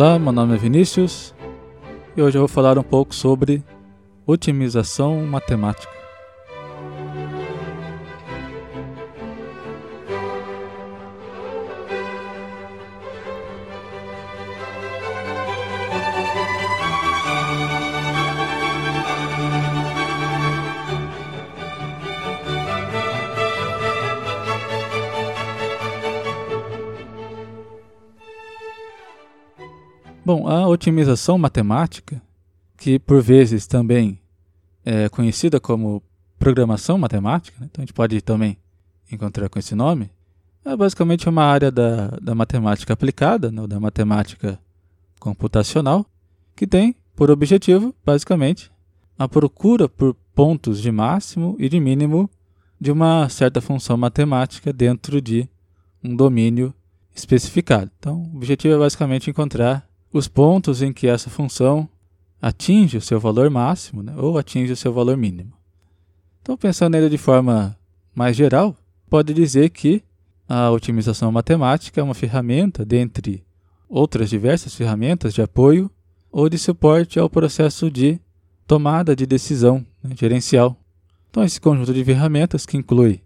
Olá, meu nome é Vinícius e hoje eu vou falar um pouco sobre otimização matemática. Bom, a otimização matemática, que por vezes também é conhecida como programação matemática, né? então a gente pode também encontrar com esse nome, é basicamente uma área da, da matemática aplicada, né? da matemática computacional, que tem por objetivo, basicamente, a procura por pontos de máximo e de mínimo de uma certa função matemática dentro de um domínio especificado. Então, o objetivo é basicamente encontrar os pontos em que essa função atinge o seu valor máximo né, ou atinge o seu valor mínimo. Então, pensando nele de forma mais geral, pode dizer que a otimização matemática é uma ferramenta dentre outras diversas ferramentas de apoio ou de suporte ao processo de tomada de decisão né, gerencial. Então, esse conjunto de ferramentas que inclui,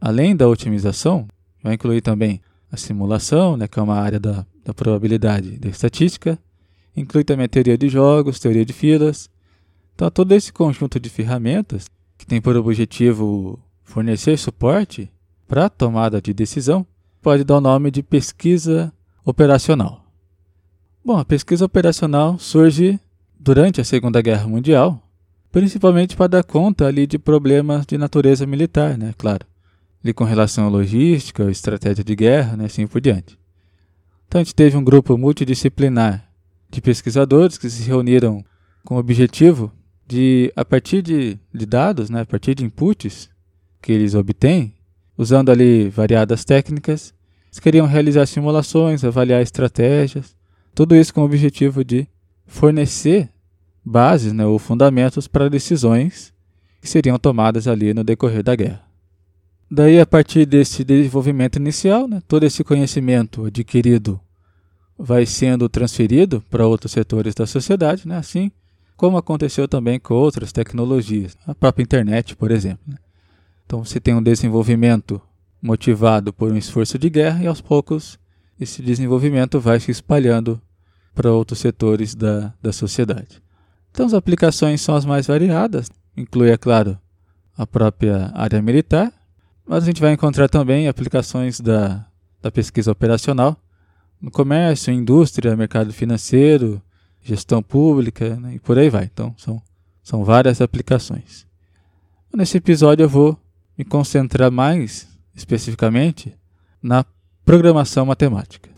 além da otimização, vai incluir também a simulação, né, que é uma área da da probabilidade da estatística, inclui também a teoria de jogos, teoria de filas. Então, todo esse conjunto de ferramentas que tem por objetivo fornecer suporte para a tomada de decisão pode dar o nome de pesquisa operacional. Bom, a pesquisa operacional surge durante a Segunda Guerra Mundial, principalmente para dar conta ali de problemas de natureza militar, né, claro, ali com relação à logística, estratégia de guerra, né, assim por diante. Então a gente teve um grupo multidisciplinar de pesquisadores que se reuniram com o objetivo de, a partir de, de dados, né, a partir de inputs que eles obtêm, usando ali variadas técnicas, eles queriam realizar simulações, avaliar estratégias, tudo isso com o objetivo de fornecer bases né, ou fundamentos para decisões que seriam tomadas ali no decorrer da guerra. Daí, a partir desse desenvolvimento inicial, né, todo esse conhecimento adquirido vai sendo transferido para outros setores da sociedade, né, assim como aconteceu também com outras tecnologias, a própria internet, por exemplo. Né. Então, você tem um desenvolvimento motivado por um esforço de guerra e, aos poucos, esse desenvolvimento vai se espalhando para outros setores da, da sociedade. Então, as aplicações são as mais variadas, inclui, é claro, a própria área militar, mas a gente vai encontrar também aplicações da, da pesquisa operacional no comércio, indústria, mercado financeiro, gestão pública né, e por aí vai. Então, são, são várias aplicações. Nesse episódio, eu vou me concentrar mais especificamente na programação matemática.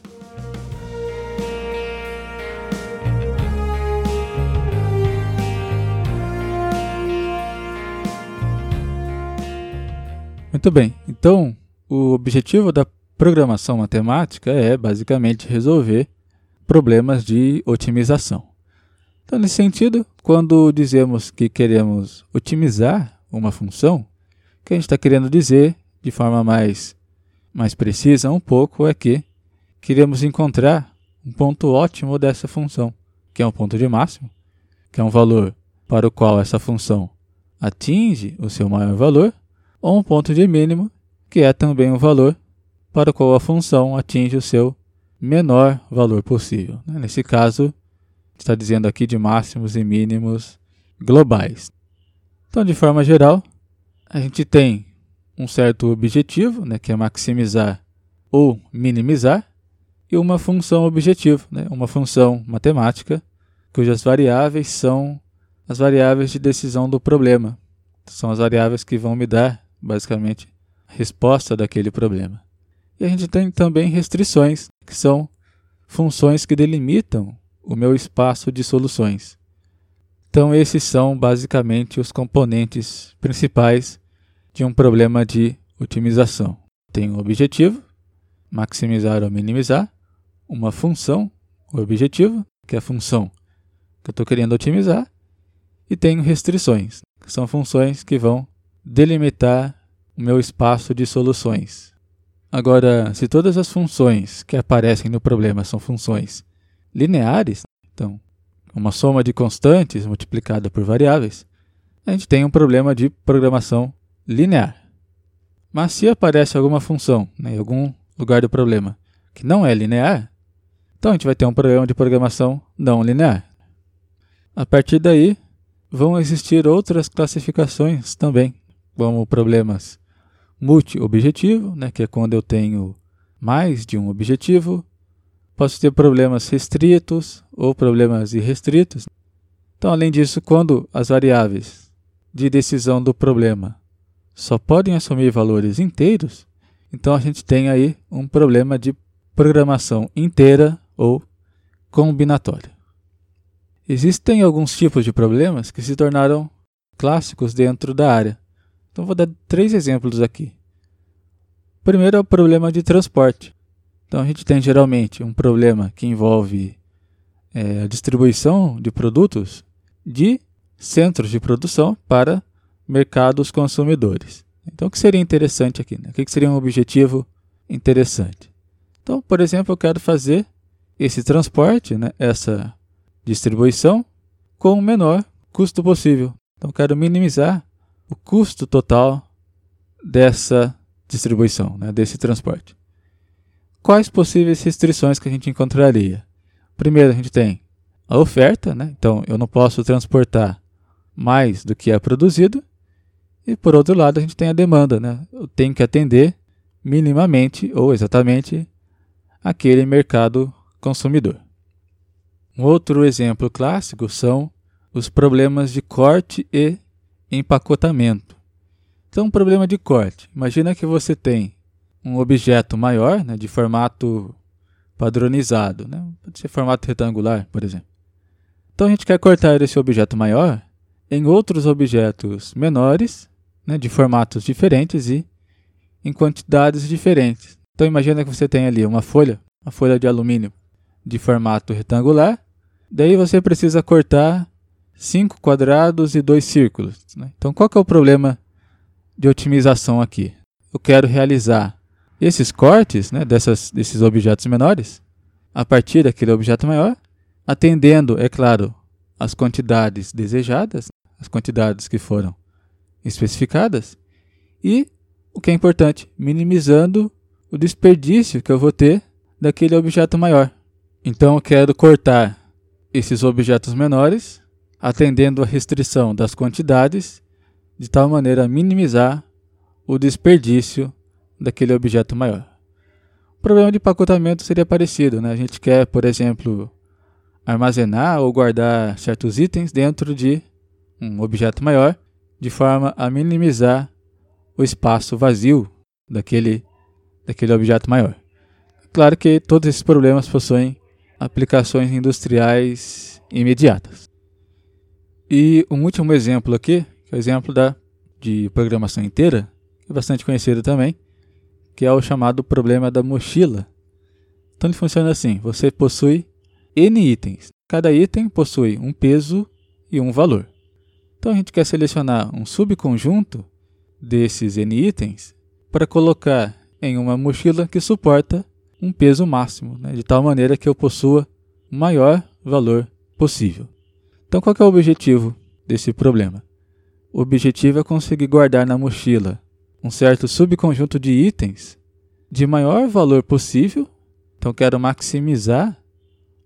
Muito bem, então o objetivo da programação matemática é basicamente resolver problemas de otimização. Então, nesse sentido, quando dizemos que queremos otimizar uma função, o que a gente está querendo dizer de forma mais, mais precisa um pouco é que queremos encontrar um ponto ótimo dessa função, que é um ponto de máximo, que é um valor para o qual essa função atinge o seu maior valor, ou um ponto de mínimo, que é também um valor para o qual a função atinge o seu menor valor possível. Né? Nesse caso, está dizendo aqui de máximos e mínimos globais. Então, de forma geral, a gente tem um certo objetivo, né, que é maximizar ou minimizar, e uma função objetivo, né, uma função matemática, cujas variáveis são as variáveis de decisão do problema. São as variáveis que vão me dar basicamente, a resposta daquele problema. E a gente tem também restrições, que são funções que delimitam o meu espaço de soluções. Então, esses são basicamente os componentes principais de um problema de otimização. Tem um objetivo, maximizar ou minimizar, uma função, o objetivo, que é a função que eu estou querendo otimizar, e tenho restrições, que são funções que vão delimitar o meu espaço de soluções. Agora, se todas as funções que aparecem no problema são funções lineares, então uma soma de constantes multiplicada por variáveis, a gente tem um problema de programação linear. Mas se aparece alguma função né, em algum lugar do problema que não é linear, então a gente vai ter um problema de programação não linear. A partir daí, vão existir outras classificações também, como problemas multi-objetivo, né, que é quando eu tenho mais de um objetivo. Posso ter problemas restritos ou problemas irrestritos. Então, além disso, quando as variáveis de decisão do problema só podem assumir valores inteiros, então a gente tem aí um problema de programação inteira ou combinatória. Existem alguns tipos de problemas que se tornaram clássicos dentro da área. Então vou dar três exemplos aqui. Primeiro é o problema de transporte. Então a gente tem geralmente um problema que envolve é, a distribuição de produtos de centros de produção para mercados consumidores. Então o que seria interessante aqui? Né? O que seria um objetivo interessante? Então, por exemplo, eu quero fazer esse transporte, né, essa distribuição, com o menor custo possível. Então, quero minimizar o custo total dessa distribuição, né, desse transporte. Quais possíveis restrições que a gente encontraria? Primeiro, a gente tem a oferta, né? então eu não posso transportar mais do que é produzido. E por outro lado, a gente tem a demanda, né? eu tenho que atender minimamente ou exatamente aquele mercado consumidor. Um outro exemplo clássico são os problemas de corte e empacotamento. Então, um problema de corte. Imagina que você tem um objeto maior, né, de formato padronizado, né? pode ser formato retangular, por exemplo. Então, a gente quer cortar esse objeto maior em outros objetos menores, né, de formatos diferentes e em quantidades diferentes. Então, imagina que você tem ali uma folha, uma folha de alumínio de formato retangular, daí você precisa cortar cinco quadrados e dois círculos. Né? Então, qual que é o problema de otimização aqui? Eu quero realizar esses cortes né, dessas, desses objetos menores a partir daquele objeto maior, atendendo, é claro, as quantidades desejadas, as quantidades que foram especificadas, e, o que é importante, minimizando o desperdício que eu vou ter daquele objeto maior. Então, eu quero cortar esses objetos menores atendendo à restrição das quantidades, de tal maneira a minimizar o desperdício daquele objeto maior. O problema de empacotamento seria parecido, né? A gente quer, por exemplo, armazenar ou guardar certos itens dentro de um objeto maior, de forma a minimizar o espaço vazio daquele, daquele objeto maior. Claro que todos esses problemas possuem aplicações industriais imediatas. E um último exemplo aqui, que é o exemplo da, de programação inteira, que é bastante conhecido também, que é o chamado problema da mochila. Então ele funciona assim: você possui N itens. Cada item possui um peso e um valor. Então a gente quer selecionar um subconjunto desses N itens para colocar em uma mochila que suporta um peso máximo, né, de tal maneira que eu possua o maior valor possível. Então, qual é o objetivo desse problema? O objetivo é conseguir guardar na mochila um certo subconjunto de itens de maior valor possível. Então, quero maximizar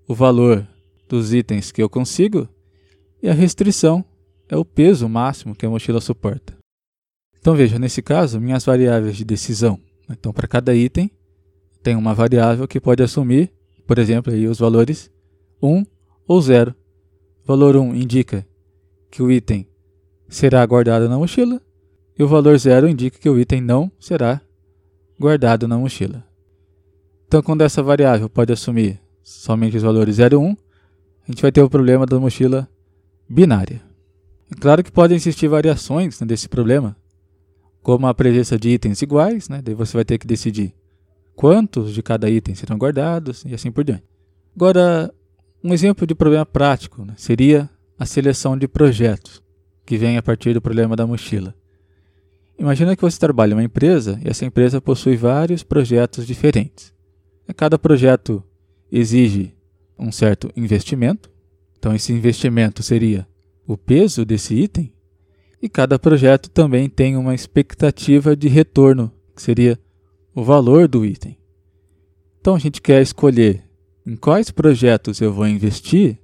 o valor dos itens que eu consigo e a restrição é o peso máximo que a mochila suporta. Então, veja, nesse caso, minhas variáveis de decisão. Então, para cada item, tem uma variável que pode assumir, por exemplo, aí, os valores 1 ou 0 valor 1 indica que o item será guardado na mochila e o valor 0 indica que o item não será guardado na mochila. Então, quando essa variável pode assumir somente os valores 0 e 1, a gente vai ter o problema da mochila binária. É claro que podem existir variações né, desse problema, como a presença de itens iguais, né, daí você vai ter que decidir quantos de cada item serão guardados e assim por diante. Agora, um exemplo de problema prático né, seria a seleção de projetos, que vem a partir do problema da mochila. Imagina que você trabalha em uma empresa e essa empresa possui vários projetos diferentes. Cada projeto exige um certo investimento. Então, esse investimento seria o peso desse item. E cada projeto também tem uma expectativa de retorno, que seria o valor do item. Então, a gente quer escolher em quais projetos eu vou investir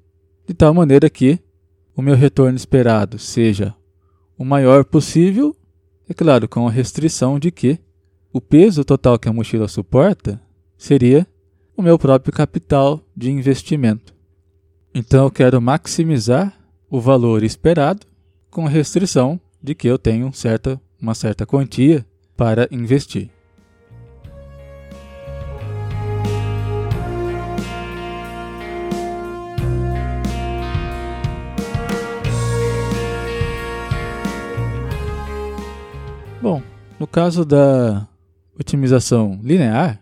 de tal maneira que o meu retorno esperado seja o maior possível, é claro, com a restrição de que o peso total que a mochila suporta seria o meu próprio capital de investimento. Então eu quero maximizar o valor esperado com a restrição de que eu tenho certa, uma certa quantia para investir. No caso da otimização linear,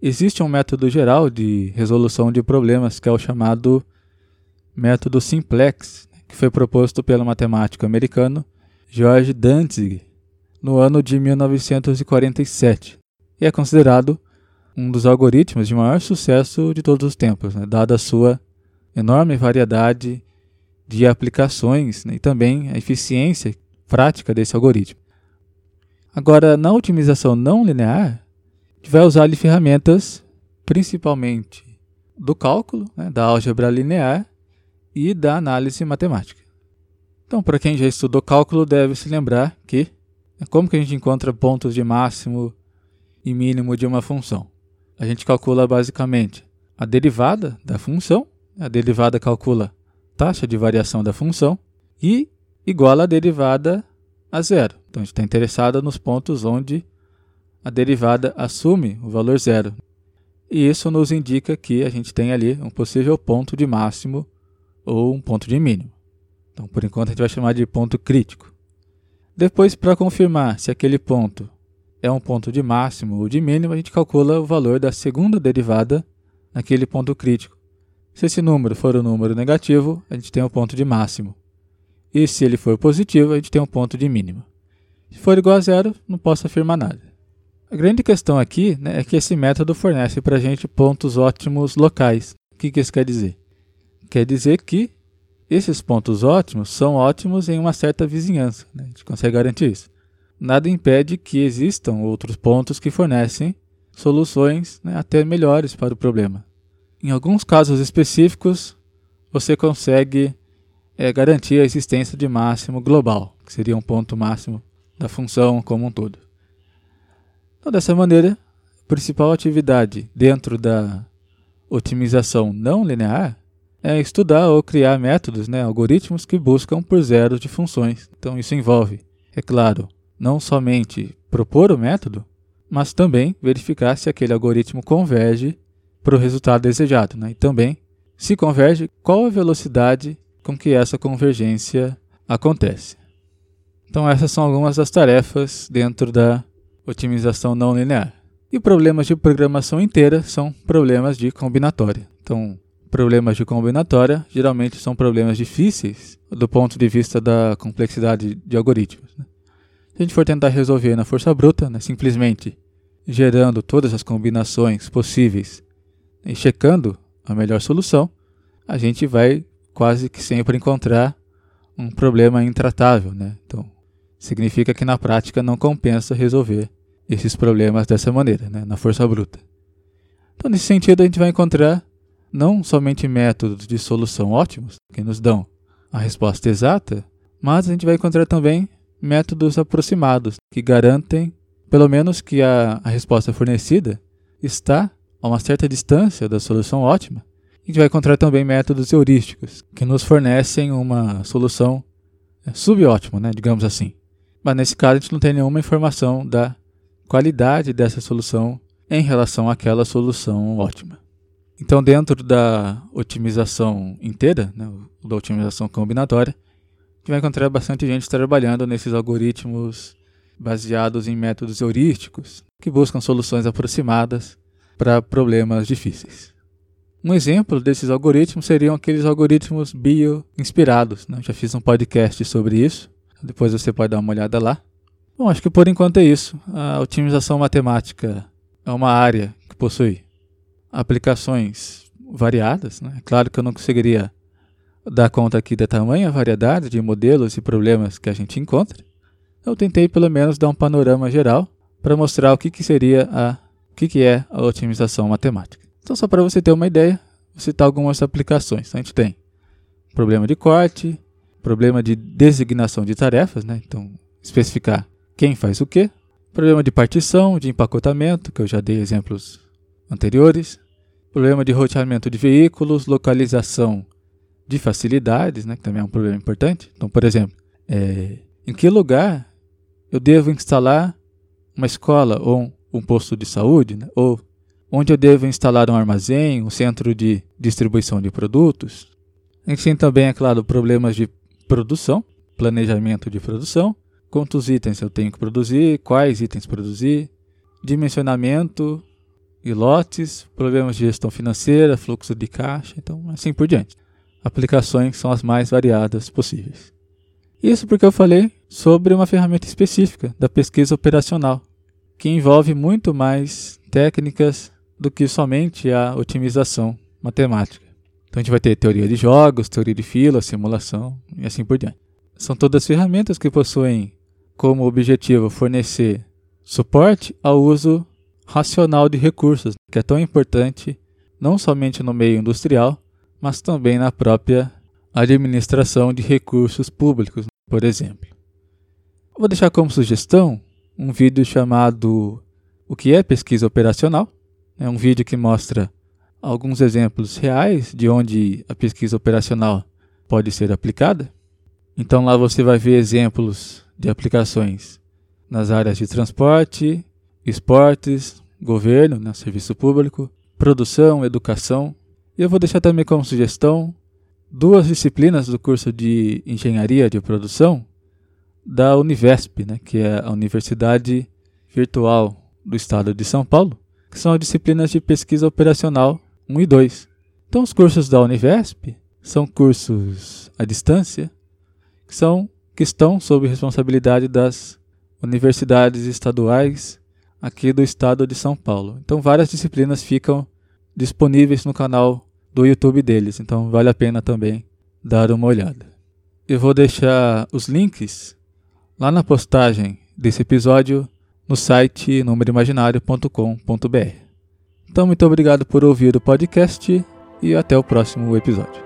existe um método geral de resolução de problemas que é o chamado método simplex, que foi proposto pelo matemático americano George Dantzig no ano de 1947 e é considerado um dos algoritmos de maior sucesso de todos os tempos, né, dada a sua enorme variedade de aplicações né, e também a eficiência prática desse algoritmo. Agora, na otimização não linear, a gente vai usar ali ferramentas principalmente do cálculo, né, da álgebra linear e da análise matemática. Então, para quem já estudou cálculo, deve se lembrar que é como que a gente encontra pontos de máximo e mínimo de uma função. A gente calcula basicamente a derivada da função, a derivada calcula taxa de variação da função e iguala a derivada a zero. Então a gente está interessado nos pontos onde a derivada assume o valor zero. E isso nos indica que a gente tem ali um possível ponto de máximo ou um ponto de mínimo. Então, por enquanto, a gente vai chamar de ponto crítico. Depois, para confirmar se aquele ponto é um ponto de máximo ou de mínimo, a gente calcula o valor da segunda derivada naquele ponto crítico. Se esse número for um número negativo, a gente tem um ponto de máximo. E se ele for positivo, a gente tem um ponto de mínimo. Se for igual a zero, não posso afirmar nada. A grande questão aqui né, é que esse método fornece para a gente pontos ótimos locais. O que, que isso quer dizer? Quer dizer que esses pontos ótimos são ótimos em uma certa vizinhança. Né? A gente consegue garantir isso. Nada impede que existam outros pontos que fornecem soluções né, até melhores para o problema. Em alguns casos específicos, você consegue é garantir a existência de máximo global, que seria um ponto máximo da função como um todo. Então, dessa maneira, a principal atividade dentro da otimização não linear é estudar ou criar métodos, né, algoritmos que buscam por zeros de funções. Então, isso envolve, é claro, não somente propor o método, mas também verificar se aquele algoritmo converge para o resultado desejado. Né? E também, se converge, qual a velocidade com que essa convergência acontece. Então, essas são algumas das tarefas dentro da otimização não linear. E problemas de programação inteira são problemas de combinatória. Então, problemas de combinatória geralmente são problemas difíceis do ponto de vista da complexidade de algoritmos. Né? Se a gente for tentar resolver na força bruta, né, simplesmente gerando todas as combinações possíveis e checando a melhor solução, a gente vai quase que sempre encontrar um problema intratável, né? Então, significa que na prática não compensa resolver esses problemas dessa maneira, né? na força bruta. Então, nesse sentido, a gente vai encontrar não somente métodos de solução ótimos, que nos dão a resposta exata, mas a gente vai encontrar também métodos aproximados, que garantem, pelo menos, que a, a resposta fornecida está a uma certa distância da solução ótima, a gente vai encontrar também métodos heurísticos, que nos fornecem uma solução é, subótima, né, digamos assim. Mas nesse caso a gente não tem nenhuma informação da qualidade dessa solução em relação àquela solução ótima. Então, dentro da otimização inteira, né, da otimização combinatória, a gente vai encontrar bastante gente trabalhando nesses algoritmos baseados em métodos heurísticos que buscam soluções aproximadas para problemas difíceis. Um exemplo desses algoritmos seriam aqueles algoritmos bio-inspirados. Né? Já fiz um podcast sobre isso. Depois você pode dar uma olhada lá. Bom, acho que por enquanto é isso. A otimização matemática é uma área que possui aplicações variadas. Né? Claro que eu não conseguiria dar conta aqui da tamanha variedade de modelos e problemas que a gente encontra. Eu tentei pelo menos dar um panorama geral para mostrar o que, que seria a o que, que é a otimização matemática. Então, só para você ter uma ideia, vou citar algumas aplicações. A gente tem problema de corte, problema de designação de tarefas, né? então especificar quem faz o que, problema de partição, de empacotamento, que eu já dei exemplos anteriores, problema de roteamento de veículos, localização de facilidades, né, que também é um problema importante. Então, por exemplo, é, em que lugar eu devo instalar uma escola ou um, um posto de saúde, né, ou onde eu devo instalar um armazém, um centro de distribuição de produtos. A gente tem também, é claro, problemas de produção, planejamento de produção, quantos itens eu tenho que produzir, quais itens produzir, dimensionamento e lotes, problemas de gestão financeira, fluxo de caixa, então assim por diante. Aplicações são as mais variadas possíveis. Isso porque eu falei sobre uma ferramenta específica da pesquisa operacional, que envolve muito mais técnicas do que somente a otimização matemática. Então a gente vai ter teoria de jogos, teoria de fila, simulação e assim por diante. São todas ferramentas que possuem como objetivo fornecer suporte ao uso racional de recursos, que é tão importante não somente no meio industrial, mas também na própria administração de recursos públicos, por exemplo. Vou deixar como sugestão um vídeo chamado O que é pesquisa operacional. É um vídeo que mostra alguns exemplos reais de onde a pesquisa operacional pode ser aplicada. Então lá você vai ver exemplos de aplicações nas áreas de transporte, esportes, governo, né, serviço público, produção, educação. E eu vou deixar também como sugestão duas disciplinas do curso de Engenharia de Produção da Univesp, né, que é a Universidade Virtual do Estado de São Paulo, que são as disciplinas de pesquisa operacional 1 e 2. Então, os cursos da Univesp são cursos à distância, que são que estão sob responsabilidade das universidades estaduais aqui do estado de São Paulo. Então, várias disciplinas ficam disponíveis no canal do YouTube deles, então vale a pena também dar uma olhada. Eu vou deixar os links lá na postagem desse episódio no site numeroimaginário.com.br. Então, muito obrigado por ouvir o podcast e até o próximo episódio.